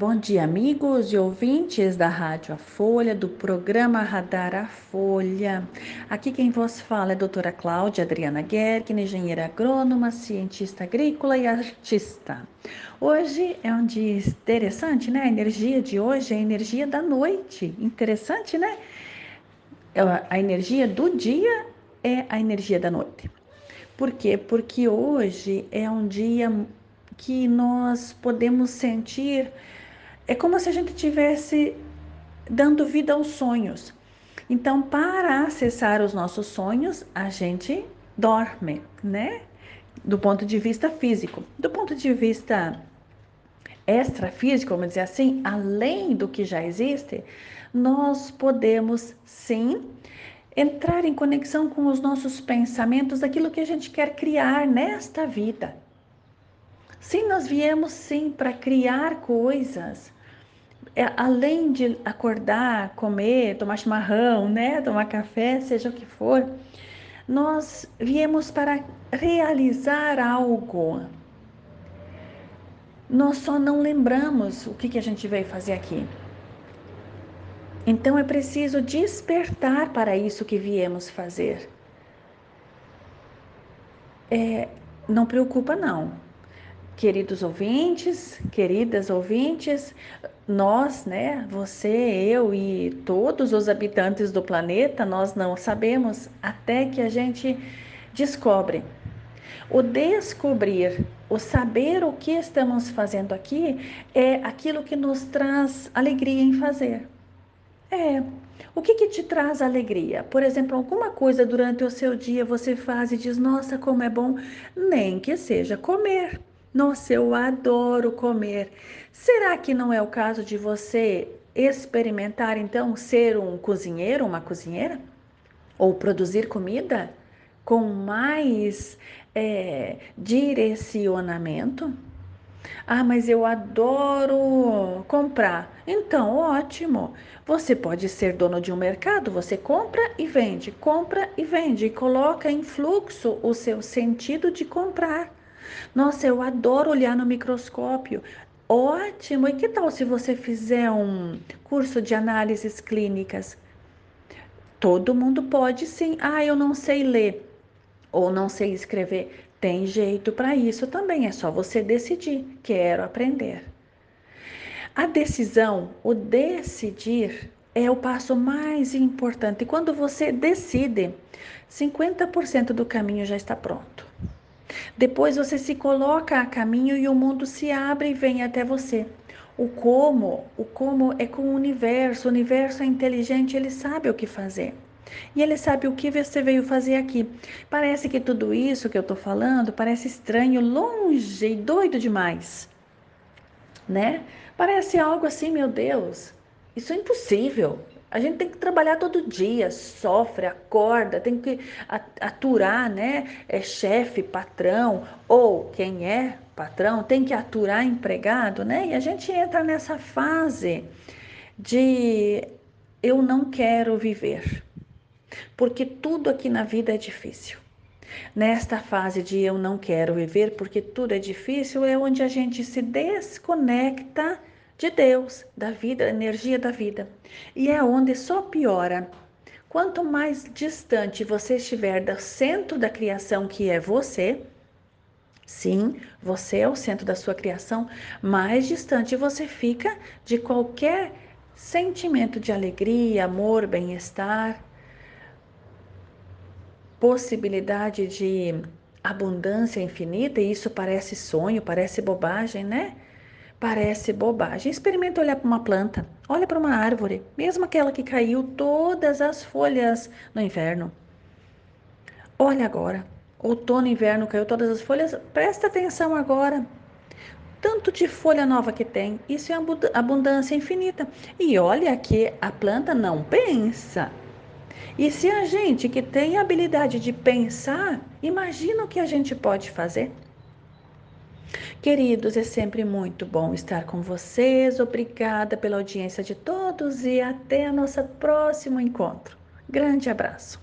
Bom dia, amigos e ouvintes da Rádio A Folha, do programa Radar A Folha. Aqui quem vos fala é a doutora Cláudia Adriana Gerken, engenheira agrônoma, cientista agrícola e artista. Hoje é um dia interessante, né? A energia de hoje é a energia da noite. Interessante, né? É a energia do dia é a energia da noite. Por quê? Porque hoje é um dia que nós podemos sentir é como se a gente tivesse dando vida aos sonhos. Então, para acessar os nossos sonhos, a gente dorme, né? Do ponto de vista físico. Do ponto de vista extrafísico, vamos dizer assim, além do que já existe, nós podemos sim entrar em conexão com os nossos pensamentos, daquilo que a gente quer criar nesta vida. Sim, nós viemos sim para criar coisas além de acordar, comer, tomar chimarrão, né, tomar café, seja o que for, nós viemos para realizar algo. Nós só não lembramos o que, que a gente veio fazer aqui. Então é preciso despertar para isso que viemos fazer. É, não preocupa não. Queridos ouvintes, queridas ouvintes, nós, né, você, eu e todos os habitantes do planeta, nós não sabemos até que a gente descobre. O descobrir, o saber o que estamos fazendo aqui é aquilo que nos traz alegria em fazer. É. O que, que te traz alegria? Por exemplo, alguma coisa durante o seu dia você faz e diz: Nossa, como é bom, nem que seja comer. Nossa, eu adoro comer. Será que não é o caso de você experimentar então ser um cozinheiro, uma cozinheira? Ou produzir comida com mais é, direcionamento? Ah, mas eu adoro comprar. Então, ótimo. Você pode ser dono de um mercado, você compra e vende, compra e vende, e coloca em fluxo o seu sentido de comprar. Nossa, eu adoro olhar no microscópio. Ótimo! E que tal se você fizer um curso de análises clínicas? Todo mundo pode sim. Ah, eu não sei ler ou não sei escrever. Tem jeito para isso também, é só você decidir. Quero aprender. A decisão, o decidir, é o passo mais importante. Quando você decide, 50% do caminho já está pronto. Depois você se coloca a caminho e o mundo se abre e vem até você. O como, o como é com o universo. O universo é inteligente, ele sabe o que fazer. E ele sabe o que você veio fazer aqui. Parece que tudo isso que eu estou falando parece estranho, longe e doido demais, né? Parece algo assim, meu Deus, isso é impossível. A gente tem que trabalhar todo dia, sofre, acorda, tem que aturar, né? É chefe, patrão, ou quem é patrão, tem que aturar empregado, né? E a gente entra nessa fase de eu não quero viver, porque tudo aqui na vida é difícil. Nesta fase de eu não quero viver porque tudo é difícil, é onde a gente se desconecta de Deus, da vida, da energia da vida. E é onde só piora. Quanto mais distante você estiver do centro da criação, que é você, sim, você é o centro da sua criação, mais distante você fica de qualquer sentimento de alegria, amor, bem-estar, possibilidade de abundância infinita, e isso parece sonho, parece bobagem, né? Parece bobagem. Experimenta olhar para uma planta, olha para uma árvore, mesmo aquela que caiu todas as folhas no inverno. Olha agora, outono e inverno caiu todas as folhas. Presta atenção agora. Tanto de folha nova que tem, isso é abundância infinita. E olha que a planta não pensa. E se a gente que tem a habilidade de pensar, imagina o que a gente pode fazer. Queridos, é sempre muito bom estar com vocês. Obrigada pela audiência de todos e até nosso próximo encontro. Grande abraço.